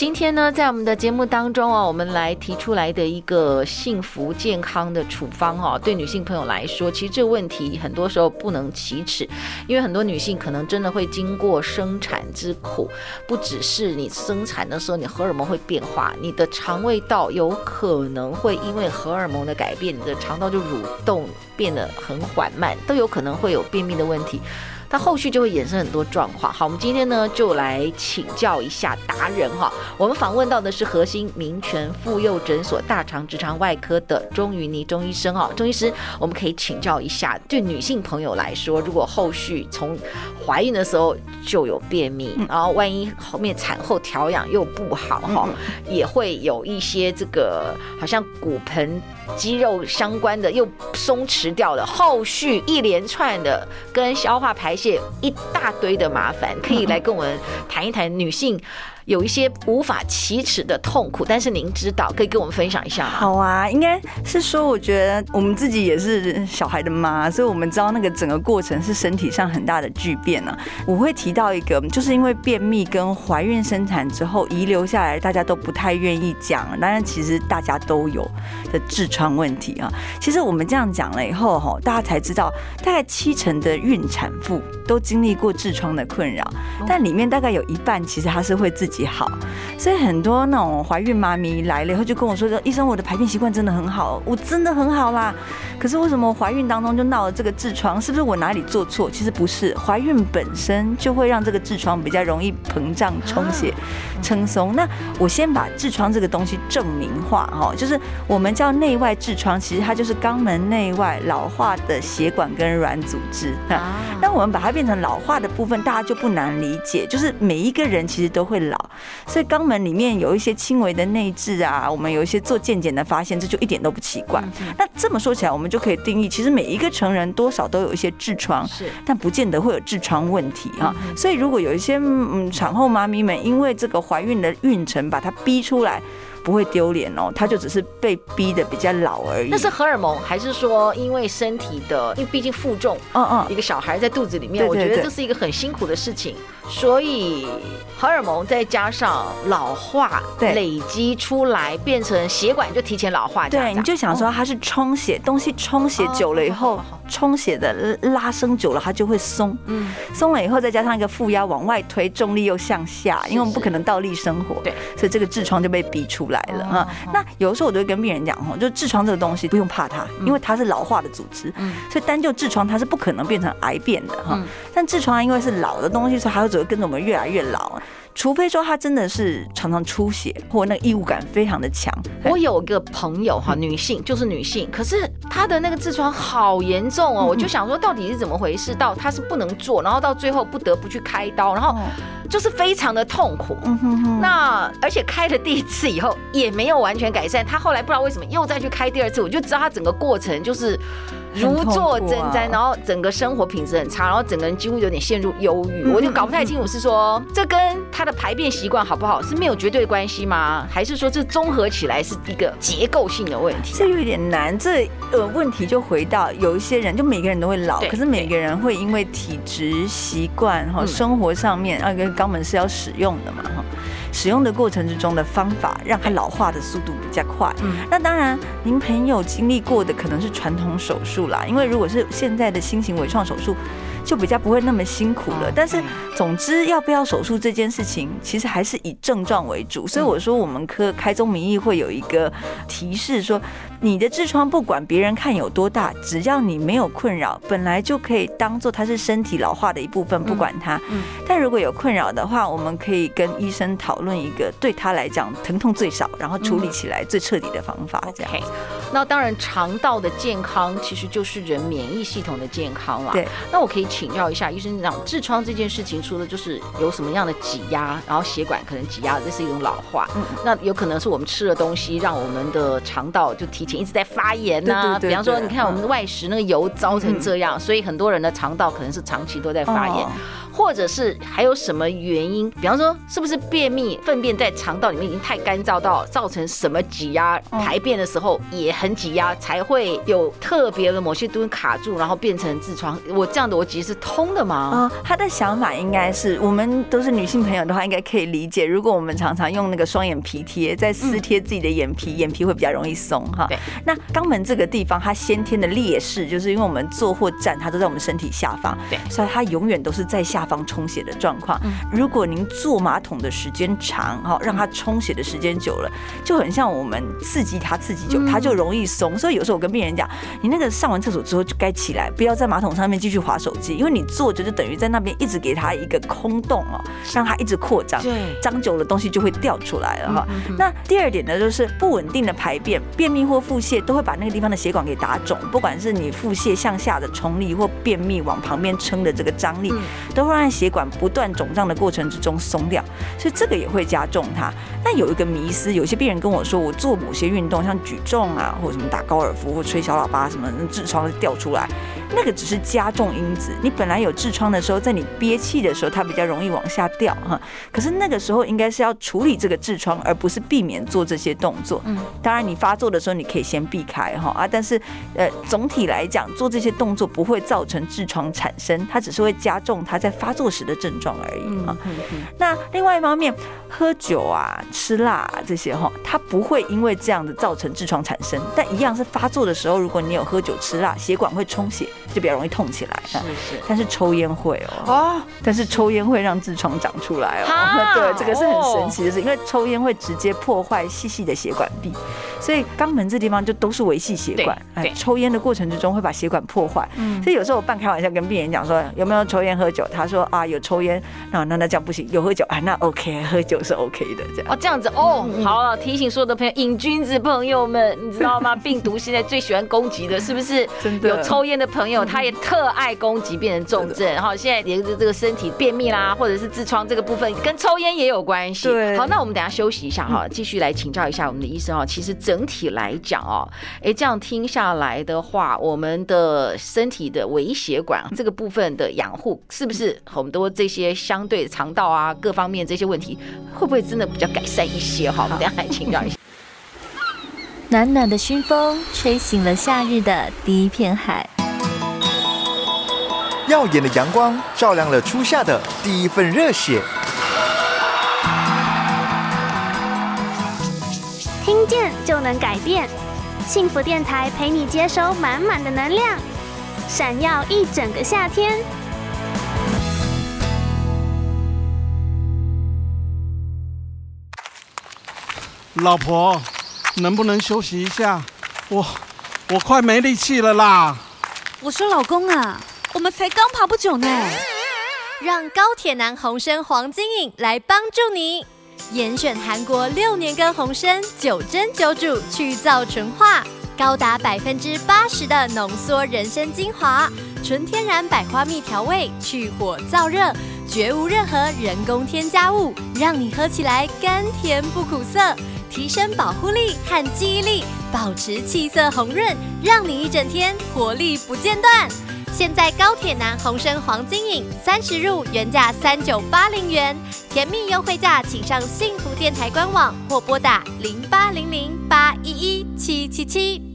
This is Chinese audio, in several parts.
今天呢，在我们的节目当中哦，我们来提出来的一个幸福健康的处方哦，对女性朋友来说，其实这个问题很多时候不能启齿，因为很多女性可能真的会经过生产之苦，不只是你生产的时候，你荷尔蒙会变化，你的肠胃道有可能会因为荷尔蒙的改变，你的肠道就蠕动变得很缓慢，都有可能会有便秘的问题。它后续就会衍生很多状况。好，我们今天呢就来请教一下达人哈。我们访问到的是核心民权妇幼诊所大肠直肠外科的钟云妮钟医生哈。钟医师，我们可以请教一下，对女性朋友来说，如果后续从怀孕的时候就有便秘，然后万一后面产后调养又不好哈，也会有一些这个好像骨盆。肌肉相关的又松弛掉了，后续一连串的跟消化排泄一大堆的麻烦，可以来跟我们谈一谈女性。有一些无法启齿的痛苦，但是您知道，可以跟我们分享一下吗？好啊，应该是说，我觉得我们自己也是小孩的妈，所以我们知道那个整个过程是身体上很大的巨变呢、我会提到一个，就是因为便秘跟怀孕生产之后遗留下来，大家都不太愿意讲，当然其实大家都有的痔疮问题啊。其实我们这样讲了以后，哈，大家才知道，大概七成的孕产妇都经历过痔疮的困扰，但里面大概有一半其实它是会自己。好，所以很多那种怀孕妈咪来了以后就跟我说说，医生，我的排便习惯真的很好，我真的很好啦。可是为什么怀孕当中就闹了这个痔疮？是不是我哪里做错？其实不是，怀孕本身就会让这个痔疮比较容易膨胀、充血、撑松。那我先把痔疮这个东西证明化哈，就是我们叫内外痔疮，其实它就是肛门内外老化的血管跟软组织。那我们把它变成老化的部分，大家就不难理解，就是每一个人其实都会老。所以肛门里面有一些轻微的内痔啊，我们有一些做健检的发现，这就一点都不奇怪。那这么说起来，我们就可以定义，其实每一个成人多少都有一些痔疮，是，但不见得会有痔疮问题啊。所以如果有一些嗯产后妈咪们因为这个怀孕的孕程把它逼出来。不会丢脸哦，他就只是被逼的比较老而已。那是荷尔蒙，还是说因为身体的？因为毕竟负重，嗯嗯，一个小孩在肚子里面，我觉得这是一个很辛苦的事情。所以荷尔蒙再加上老化，累积出来变成血管就提前老化。对，你就想说它是充血，东西充血久了以后，充血的拉伸久了它就会松。嗯，松了以后再加上一个负压往外推，重力又向下，因为我们不可能倒立生活，对，所以这个痔疮就被逼出来了啊。那有的时候我都会跟病人讲哈，就痔疮这个东西不用怕它，因为它是老化的组织，所以单就痔疮它是不可能变成癌变的哈。但痔疮因为是老的东西，所以它会只会跟着我们越来越老。除非说他真的是常常出血，或那个异物感非常的强。我有个朋友哈，女性就是女性，可是她的那个痔疮好严重哦，我就想说到底是怎么回事？到她是不能做，然后到最后不得不去开刀，然后就是非常的痛苦。那而且开了第一次以后也没有完全改善，她后来不知道为什么又再去开第二次，我就知道她整个过程就是。如坐针毡，然后整个生活品质很差，然后整个人几乎有点陷入忧郁。我就搞不太清楚，是说这跟他的排便习惯好不好是没有绝对关系吗？还是说这综合起来是一个结构性的问题？这有点难。这呃问题就回到有一些人，就每个人都会老，可是每个人会因为体质习惯哈，生活上面啊，跟肛门是要使用的嘛哈。使用的过程之中的方法，让它老化的速度比较快。嗯，那当然，您朋友经历过的可能是传统手术啦，因为如果是现在的新型微创手术。就比较不会那么辛苦了，但是总之要不要手术这件事情，其实还是以症状为主。所以我说我们科开宗明义会有一个提示说，你的痔疮不管别人看有多大，只要你没有困扰，本来就可以当做它是身体老化的一部分，不管它。但如果有困扰的话，我们可以跟医生讨论一个对他来讲疼痛最少，然后处理起来最彻底的方法。这样。那当然，肠道的健康其实就是人免疫系统的健康了。对。那我可以。请教一下医生，长痔疮这件事情，除了就是有什么样的挤压，然后血管可能挤压，这是一种老化。嗯，那有可能是我们吃了东西让我们的肠道就提前一直在发炎呐、啊。对对对对，比方说，你看我们的外食那个油糟成这样，嗯、所以很多人的肠道可能是长期都在发炎。哦或者是还有什么原因？比方说，是不是便秘、粪便在肠道里面已经太干燥到造成什么挤压？排便的时候也很挤压，才会有特别的某些东西卡住，然后变成痔疮。我这样的逻辑是通的吗？嗯，他的想法应该是，我们都是女性朋友的话，应该可以理解。如果我们常常用那个双眼皮贴在撕贴自己的眼皮，眼皮会比较容易松哈。对。那肛门这个地方，它先天的劣势，就是因为我们坐或站，它都在我们身体下方，对，所以它永远都是在下。方充血的状况，如果您坐马桶的时间长，哈，让它充血的时间久了，就很像我们刺激它，刺激久，它就容易松。所以有时候我跟病人讲，你那个上完厕所之后就该起来，不要在马桶上面继续划手机，因为你坐着就等于在那边一直给它一个空洞哦，让它一直扩张，对，张久了东西就会掉出来了哈。那第二点呢，就是不稳定的排便，便秘或腹泻都会把那个地方的血管给打肿，不管是你腹泻向下的冲力或便秘往旁边撑的这个张力，都会。在血管不断肿胀的过程之中松掉，所以这个也会加重它。但有一个迷思，有些病人跟我说，我做某些运动，像举重啊，或者什么打高尔夫或吹小喇叭什么，痔疮掉出来。那个只是加重因子，你本来有痔疮的时候，在你憋气的时候，它比较容易往下掉哈。可是那个时候应该是要处理这个痔疮，而不是避免做这些动作。嗯，当然你发作的时候你可以先避开哈啊，但是呃总体来讲，做这些动作不会造成痔疮产生，它只是会加重它在发作时的症状而已啊。那另外一方面，喝酒啊、吃辣啊这些哈，它不会因为这样子造成痔疮产生，但一样是发作的时候，如果你有喝酒吃辣，血管会充血。就比较容易痛起来，是是，但是抽烟会哦，哦，但是抽烟会让痔疮长出来哦，对，这个是很神奇的事，因为抽烟会直接破坏细细的血管壁，所以肛门这地方就都是维系血管，哎，抽烟的过程之中会把血管破坏，嗯。所以有时候我半开玩笑跟病人讲说，有没有抽烟喝酒？他说啊有抽烟，那那那这样不行，有喝酒。啊那 OK，喝酒是 OK 的这样。哦，这样子哦，好了，提醒所有的朋友瘾君子朋友们，你知道吗？病毒现在最喜欢攻击的是不是？真的。有抽烟的朋友。他也特爱攻击，变成重症。然后现在连着这个身体便秘啦，或者是痔疮这个部分，跟抽烟也有关系。对，好，那我们等下休息一下哈，继续来请教一下我们的医生哦。其实整体来讲哦，哎，这样听下来的话，我们的身体的微血管这个部分的养护，是不是很多这些相对肠道啊各方面这些问题，会不会真的比较改善一些？哈，我们等下来请教一下。暖暖的熏风吹醒了夏日的第一片海。耀眼的阳光照亮了初夏的第一份热血。听见就能改变，幸福电台陪你接收满满的能量，闪耀一整个夏天。老婆，能不能休息一下？我我快没力气了啦！我说老公啊。我们才刚爬不久呢，让高铁男红参黄金饮来帮助你，严选韩国六年根红参，九蒸九煮去燥纯化，高达百分之八十的浓缩人参精华，纯天然百花蜜调味，去火燥热，绝无任何人工添加物，让你喝起来甘甜不苦涩，提升保护力和记忆力，保持气色红润，让你一整天活力不间断。现在高铁男红参黄金饮三十入原价三九八零元，甜蜜优惠价，请上幸福电台官网或拨打零八零零八一一七七七。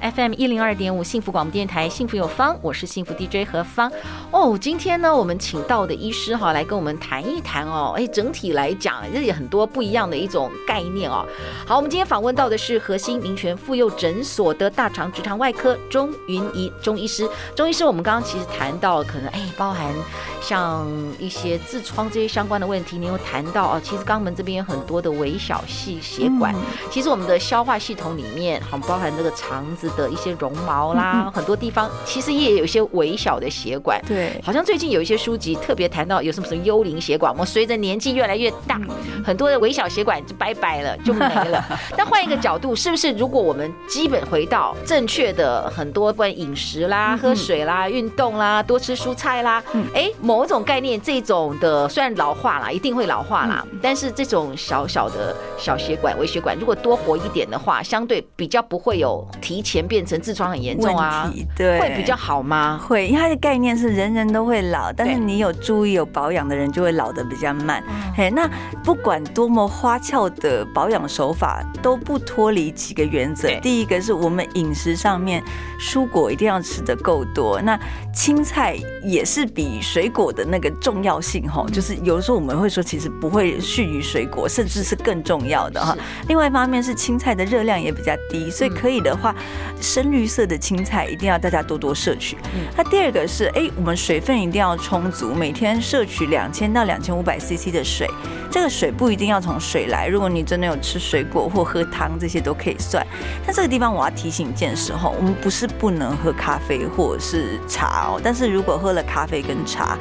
FM 一零二点五幸福广播电台，幸福有方，我是幸福 DJ 何芳。哦，今天呢，我们请到的医师哈，来跟我们谈一谈哦。哎，整体来讲，这也很多不一样的一种概念哦。好，我们今天访问到的是核心民权妇幼诊所的大肠直肠外科钟云仪钟医师。钟医师，我们刚刚其实谈到可能哎，包含像一些痔疮这些相关的问题，你有谈到哦，其实肛门这边有很多的微小细血管，其实我们的消化系统里面，好包含这个肠。肠子的一些绒毛啦，嗯、很多地方其实也有一些微小的血管。对，好像最近有一些书籍特别谈到有什么什么幽灵血管，我们随着年纪越来越大，嗯、很多的微小血管就拜拜了，就没了。那换一个角度，是不是如果我们基本回到正确的很多关于饮食啦、喝水啦、运动啦、多吃蔬菜啦，哎、嗯，某种概念，这种的虽然老化啦，一定会老化啦，嗯、但是这种小小的小血管、微血管，如果多活一点的话，相对比较不会有提前变成痔疮很严重啊，对，会比较好吗？会，因为它的概念是人人都会老，但是你有注意有保养的人就会老的比较慢。嘿，那不管多么花俏的保养手法，都不脱离几个原则。第一个是我们饮食上面，蔬果一定要吃的够多。那青菜也是比水果的那个重要性哈，就是有的时候我们会说，其实不会逊于水果，甚至是更重要的哈。另外一方面是青菜的热量也比较低，所以可以的话，深绿色的青菜一定要大家多多摄取。那第二个是，哎，我们水分一定要充足，每天摄取两千到两千五百 CC 的水。这个水不一定要从水来，如果你真的有吃水果或喝汤，这些都可以算。但这个地方我要提醒一件事哈，我们不是不能喝咖啡或者是茶哦，但是如果喝了咖啡跟茶，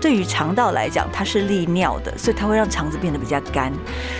对于肠道来讲，它是利尿的，所以它会让肠子变得比较干。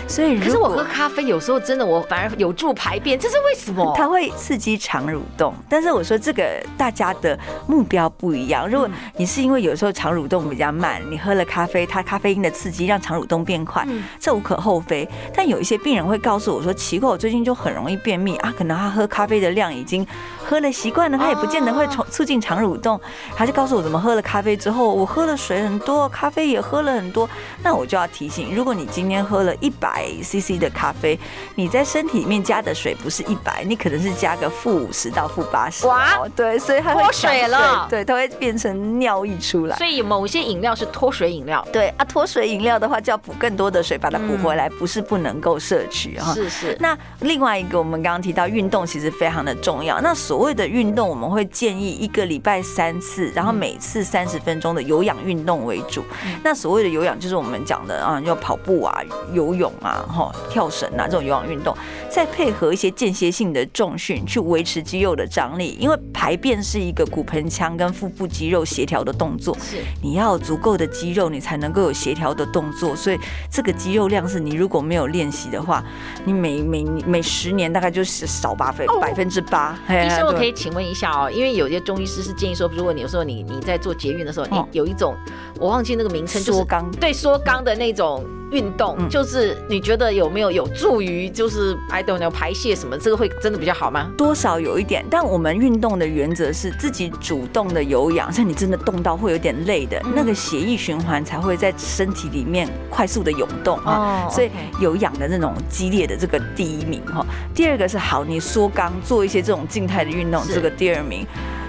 所以，可是我喝咖啡有时候真的我反而有助排便，这是为什么？它会刺激肠蠕动。但是我说这个大家的目标不一样。如果你是因为有时候肠蠕动比较慢，你喝了咖啡，它咖啡因的刺激让肠蠕动变快，这无可厚非。但有一些病人会告诉我说，奇怪，我最近就很容易便秘啊，可能他喝咖啡的量已经喝了习惯了，它也不见得会促促进肠蠕动。他就告诉我怎么喝了咖啡之后，我喝了水很多，咖啡也喝了很多，那我就要提醒，如果你今天喝了一百 CC 的咖啡，你在身体里面加的水不是一百，你可能是加个负五十到负八十。哇，对，所以它会脱水了，对，它会变成尿液出来。所以某些饮料是脱水饮料，对啊，脱水饮料的话就要补更多的水把它补回来，不是不能够摄取哈。是是。那另外一个，我们刚刚提到运动其实非常的重要。那所谓的运动，我们会建议一个礼拜三次，然后每次三十分钟的有氧运动为主。那所谓的有氧，就是我们讲的啊，要跑步啊、游泳啊、哈跳绳啊这种有氧运动，再配合一些间歇性的重训，去维持肌肉的张力。因为排便是一个骨盆腔跟腹部肌肉协调的动作，是你要有足够的肌肉，你才能够有协调的动作。所以这个肌肉量是你如果没有练习的话，你每每每十年大概就是少八分百分之八。医生，我可以请问一下哦，因为有些中医师是建议说，如果你有时候你你在做捷运的时候，你有一种我忘记那个名称，就是对缩肛的那种运动，就是你觉得有没有有助于就是 I don't know 排泄什么，这个会真的比较好吗？多少有一点，但我们运动的原则是自己主动的有氧，像你真的动到会有点累的，那个血液循环才会在身体里面快速的涌动啊，所以有氧的那种激烈的这个第一名哈，第二个是好，你缩肛做一些这种静态的运动，这个第二名。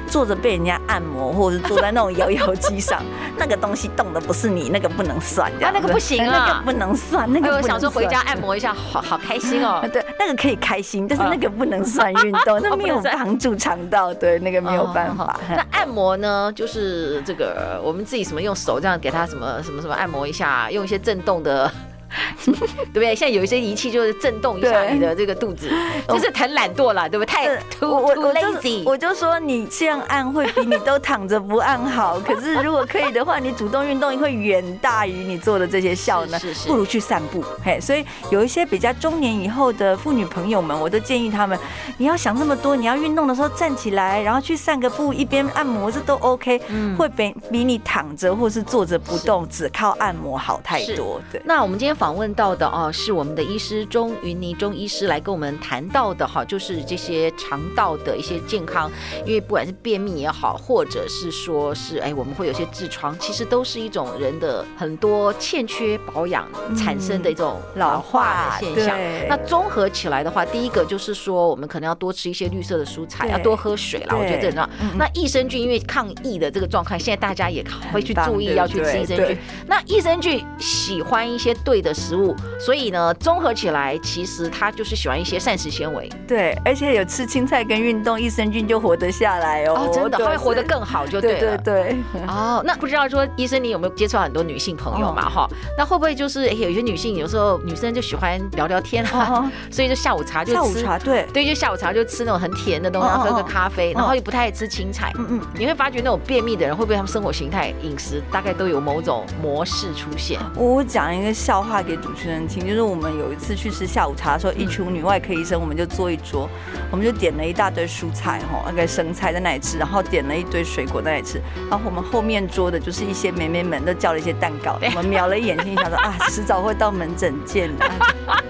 坐着被人家按摩，或者是坐在那种摇摇机上，那个东西动的不是你，那个不能算。啊，那个不行啊，那个不能算。那个我想说回家按摩一下，好好 开心哦。对，那个可以开心，但是那个不能算运动，那没有帮助肠道。对，那个没有办法。那按摩呢？就是这个，我们自己什么用手这样给他什么什么什么按摩一下，用一些震动的。对不对？现在有一些仪器就是震动一下你的这个肚子，就是很懒惰了，对不对？太 too too lazy。我就说你这样按会比你都躺着不按好。可是如果可以的话，你主动运动会远大于你做的这些效呢。是是。不如去散步。嘿，所以有一些比较中年以后的妇女朋友们，我都建议他们，你要想那么多，你要运动的时候站起来，然后去散个步，一边按摩，这都 OK。嗯。会比比你躺着或是坐着不动，只靠按摩好太多。对。那我们今天。访问到的哦，是我们的医师钟云妮钟医师来跟我们谈到的哈，就是这些肠道的一些健康，因为不管是便秘也好，或者是说是哎，我们会有些痔疮，其实都是一种人的很多欠缺保养产生的一种老化的现象。嗯、那综合起来的话，第一个就是说，我们可能要多吃一些绿色的蔬菜，要多喝水啦。我觉得这很重要。那益生菌因为抗疫的这个状况，现在大家也会去注意要去吃益生菌。那益生菌喜欢一些对的。食物所以呢，综合起来，其实他就是喜欢一些膳食纤维。对，而且有吃青菜跟运动，益生菌就活得下来哦。哦，真的，他会活得更好，就对了。对对对。哦，那不知道说医生你有没有接触到很多女性朋友嘛？哈、哦，那会不会就是哎，有些女性有时候女生就喜欢聊聊天啊，哦、所以就下午茶就吃。下午茶对对，就下午茶就吃那种很甜的东西，然后喝个咖啡，然后又不太爱吃青菜。嗯嗯。你会发觉那种便秘的人，会不会他们生活形态、饮食大概都有某种模式出现？我讲一个笑话给主持人听，就是我们有一次去吃下午茶的时候，一群女外科医生，我们就坐一桌，我们就点了一大堆蔬菜哈，那个生菜在那里吃，然后点了一堆水果在那里吃，然后我们后面桌的就是一些妹妹们都叫了一些蛋糕，我们瞄了一眼，心想说啊，迟早会到门诊见的，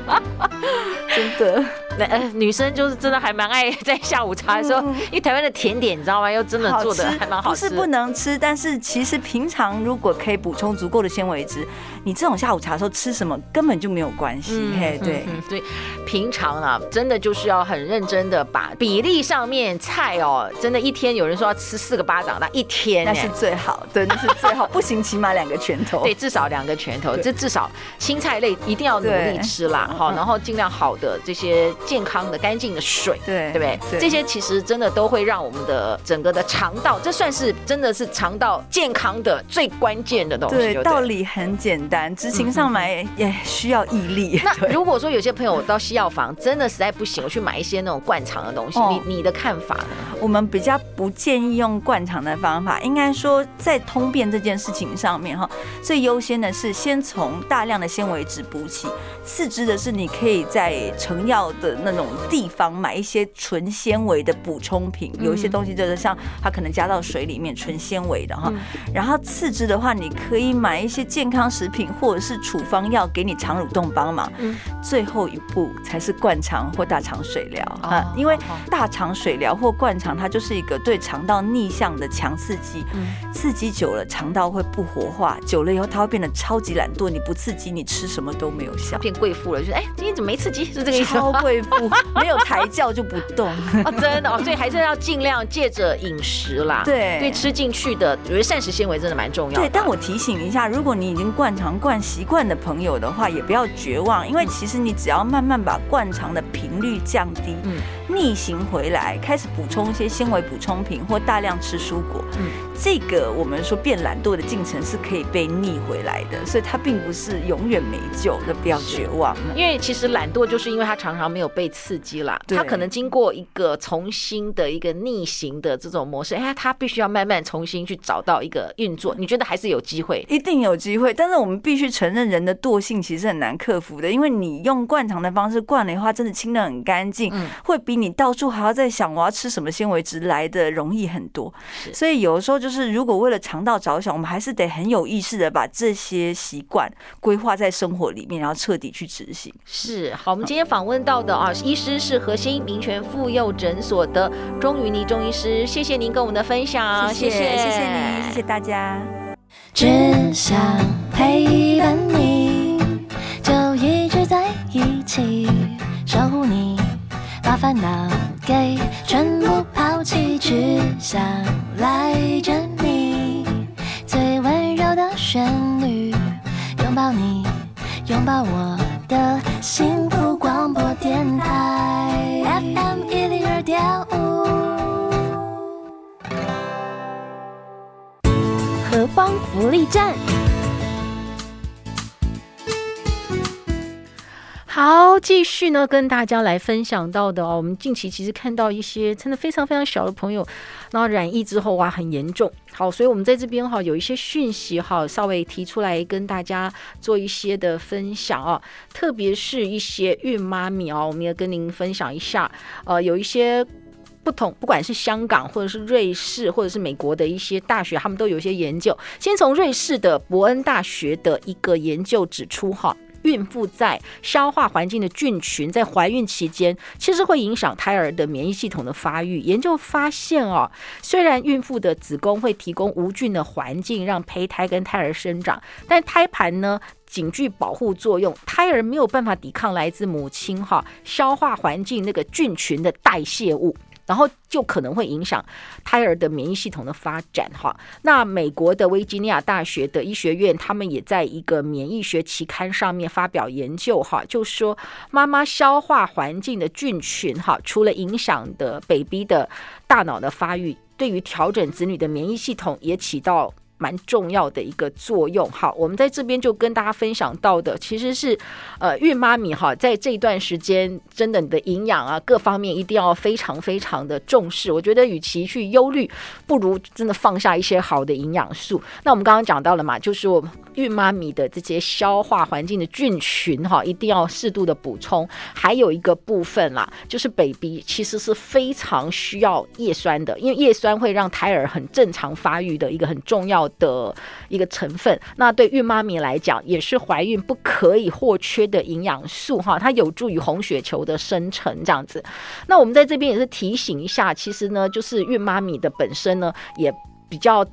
真的。呃，女生就是真的还蛮爱在下午茶的时候，因为台湾的甜点你知道吗？又真的做的还蛮好吃。不是不能吃，但是其实平常如果可以补充足够的纤维质，你这种下午茶的时候吃什么根本就没有关系。嘿，对对，平常啊，真的就是要很认真的把比例上面菜哦，真的，一天有人说要吃四个巴掌，那一天那是最好，对，那是最好，不行起码两个拳头，对，至少两个拳头，这至少青菜类一定要努力吃啦，好，然后尽量好的这些。健康的、干净的水，对对不对？对，这些其实真的都会让我们的整个的肠道，这算是真的是肠道健康的最关键的东西。对，对，道理很简单，执行上来也需要毅力。那如果说有些朋友到西药房真的实在不行，我去买一些那种灌肠的东西，你你的看法呢？我们比较不建议用灌肠的方法，应该说在通便这件事情上面哈，最优先的是先从大量的纤维质补起，次之的是你可以在成药的。那种地方买一些纯纤维的补充品，有一些东西就是像它可能加到水里面纯纤维的哈。然后次之的话，你可以买一些健康食品或者是处方药给你肠蠕动帮忙。最后一步才是灌肠或大肠水疗啊，因为大肠水疗或灌肠它就是一个对肠道逆向的强刺激，刺激久了肠道会不活化，久了以后它会变得超级懒惰。你不刺激，你吃什么都没有效，变贵妇了，就是哎，今天怎么没刺激？是这个意思？超贵妇。没有抬轿就不动啊，真的哦，所以还是要尽量借着饮食啦，对，对，吃进去的，我觉得膳食纤维真的蛮重要的。对，但我提醒一下，如果你已经灌肠灌习惯的朋友的话，也不要绝望，因为其实你只要慢慢把灌肠的频率降低，嗯，逆行回来，开始补充一些纤维补充品或大量吃蔬果，嗯，这个我们说变懒惰的进程是可以被逆回来的，所以它并不是永远没救，那不要绝望。因为其实懒惰就是因为它常常没有被刺激啦，它可能经过一个重新的一个逆行的这种模式，哎，它必须要慢慢重新去找到一个运作。你觉得还是有机会？一定有机会，但是我们必须承认，人的惰性其实很难克服的，因为你用灌肠的方式灌了的话，真的清得很干净，会比你到处还要在想我要吃什么纤维质来的容易很多。所以有的时候就是，如果为了肠道着想，我们还是得很有意识的把这些习惯规划在生活里面，然后彻底去执行。是好，我们今天访问到的啊，医师是核心民权妇幼诊所的钟云妮钟医师，谢谢您跟我们的分享，谢谢谢谢您，谢谢大家。只想陪伴你，就一直在一起，把烦恼给全部抛弃，只想赖着你，最温柔的旋律，拥抱你，拥抱我的幸福广播电台 FM 一零二点五，何方福利站。好，继续呢，跟大家来分享到的哦，我们近期其实看到一些真的非常非常小的朋友，然后染疫之后哇，很严重。好，所以我们在这边哈有一些讯息哈，稍微提出来跟大家做一些的分享啊，特别是一些孕妈咪哦，我们也跟您分享一下。呃，有一些不同，不管是香港或者是瑞士或者是美国的一些大学，他们都有一些研究。先从瑞士的伯恩大学的一个研究指出哈。孕妇在消化环境的菌群在怀孕期间，其实会影响胎儿的免疫系统的发育。研究发现哦，虽然孕妇的子宫会提供无菌的环境让胚胎跟胎儿生长，但胎盘呢仅具保护作用，胎儿没有办法抵抗来自母亲哈消化环境那个菌群的代谢物。然后就可能会影响胎儿的免疫系统的发展哈。那美国的维吉尼亚大学的医学院，他们也在一个免疫学期刊上面发表研究哈，就说妈妈消化环境的菌群哈，除了影响的 baby 的大脑的发育，对于调整子女的免疫系统也起到。蛮重要的一个作用，好，我们在这边就跟大家分享到的，其实是，呃，孕妈咪哈，在这段时间，真的你的营养啊，各方面一定要非常非常的重视。我觉得，与其去忧虑，不如真的放下一些好的营养素。那我们刚刚讲到了嘛，就是我们孕妈咪的这些消化环境的菌群哈，一定要适度的补充。还有一个部分啦，就是 baby 其实是非常需要叶酸的，因为叶酸会让胎儿很正常发育的一个很重要的一个成分，那对孕妈咪来讲，也是怀孕不可以或缺的营养素哈，它有助于红血球的生成这样子。那我们在这边也是提醒一下，其实呢，就是孕妈咪的本身呢，也比较，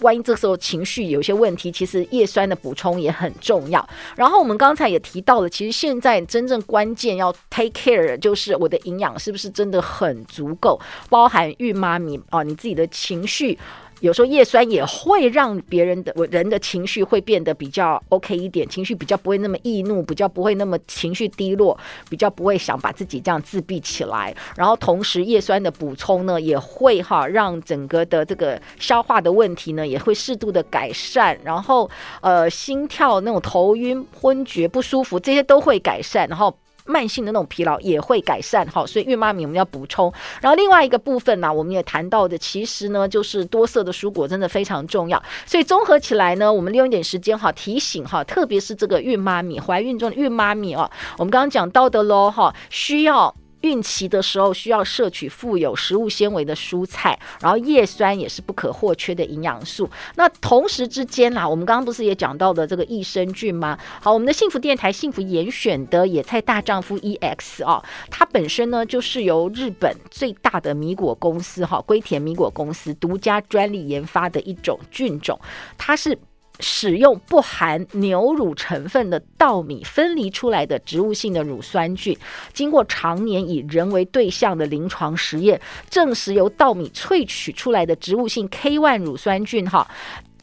万一这时候情绪有些问题，其实叶酸的补充也很重要。然后我们刚才也提到了，其实现在真正关键要 take care 就是我的营养是不是真的很足够，包含孕妈咪啊，你自己的情绪。有时候叶酸也会让别人的人的情绪会变得比较 OK 一点，情绪比较不会那么易怒，比较不会那么情绪低落，比较不会想把自己这样自闭起来。然后同时叶酸的补充呢，也会哈让整个的这个消化的问题呢也会适度的改善。然后呃心跳那种头晕昏厥不舒服这些都会改善。然后。慢性的那种疲劳也会改善哈，所以孕妈咪我们要补充。然后另外一个部分呢，我们也谈到的，其实呢就是多色的蔬果真的非常重要。所以综合起来呢，我们利用一点时间哈，提醒哈，特别是这个孕妈咪怀孕中的孕妈咪哦，我们刚刚讲到的喽哈，需要。孕期的时候需要摄取富有食物纤维的蔬菜，然后叶酸也是不可或缺的营养素。那同时之间啦，我们刚刚不是也讲到的这个益生菌吗？好，我们的幸福电台幸福严选的野菜大丈夫 EX 啊，它本身呢就是由日本最大的米果公司哈龟田米果公司独家专利研发的一种菌种，它是。使用不含牛乳成分的稻米分离出来的植物性的乳酸菌，经过常年以人为对象的临床实验，证实由稻米萃取出来的植物性 K1 乳酸菌，哈，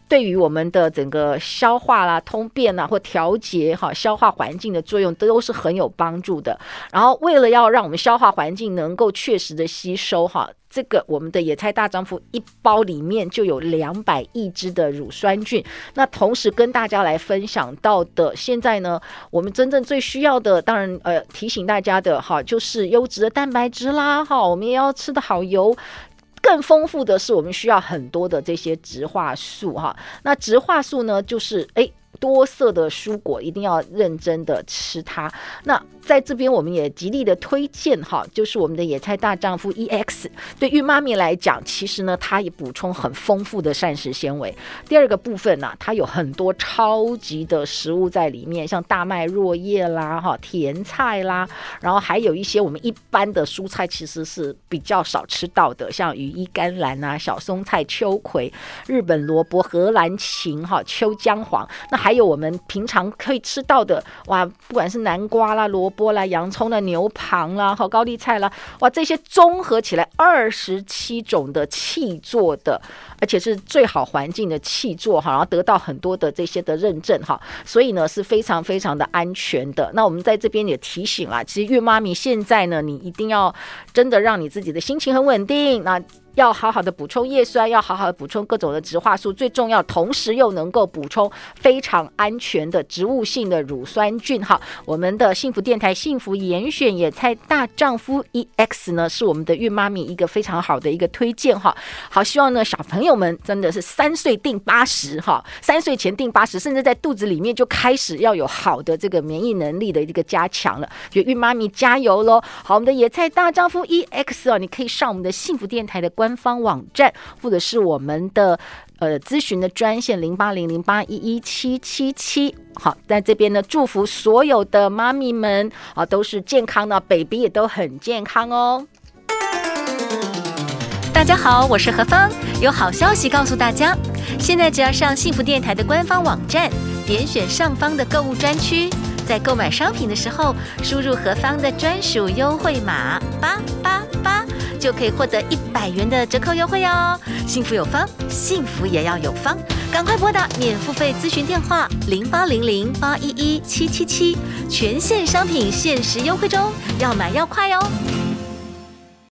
对于我们的整个消化啦、通便啦或调节哈消化环境的作用都是很有帮助的。然后，为了要让我们消化环境能够确实的吸收哈。这个我们的野菜大丈夫一包里面就有两百亿只的乳酸菌。那同时跟大家来分享到的，现在呢，我们真正最需要的，当然呃提醒大家的哈，就是优质的蛋白质啦哈，我们也要吃的好油。更丰富的是，我们需要很多的这些植化素哈。那植化素呢，就是诶。多色的蔬果一定要认真的吃它。那在这边我们也极力的推荐哈，就是我们的野菜大丈夫 EX。对孕妈咪来讲，其实呢，它也补充很丰富的膳食纤维。第二个部分呢，它有很多超级的食物在里面，像大麦若叶啦、哈甜菜啦，然后还有一些我们一般的蔬菜其实是比较少吃到的，像羽衣甘蓝啊、小松菜、秋葵、日本萝卜、荷兰芹、哈秋姜黄，那还还有我们平常可以吃到的哇，不管是南瓜啦、萝卜啦、洋葱啦、牛蒡啦、和高丽菜啦，哇，这些综合起来二十七种的气做的，而且是最好环境的气做哈，然后得到很多的这些的认证哈，所以呢是非常非常的安全的。那我们在这边也提醒啦，其实孕妈咪现在呢，你一定要真的让你自己的心情很稳定那。要好好的补充叶酸，要好好的补充各种的植化素，最重要，同时又能够补充非常安全的植物性的乳酸菌。哈，我们的幸福电台幸福严选野菜大丈夫 EX 呢，是我们的孕妈咪一个非常好的一个推荐。哈，好，希望呢小朋友们真的是三岁定八十，哈，三岁前定八十，甚至在肚子里面就开始要有好的这个免疫能力的一个加强了。就孕妈咪加油喽！好，我们的野菜大丈夫 EX 哦，你可以上我们的幸福电台的官。官方网站，或者是我们的呃咨询的专线零八零零八一一七七七。好，在这边呢，祝福所有的妈咪们啊，都是健康的，baby 也都很健康哦。大家好，我是何芳，有好消息告诉大家，现在只要上幸福电台的官方网站，点选上方的购物专区，在购买商品的时候，输入何方的专属优惠码八八八。就可以获得一百元的折扣优惠哦。幸福有方，幸福也要有方，赶快拨打免付费咨询电话零八零零八一一七七七，全线商品限时优惠中，要买要快哦。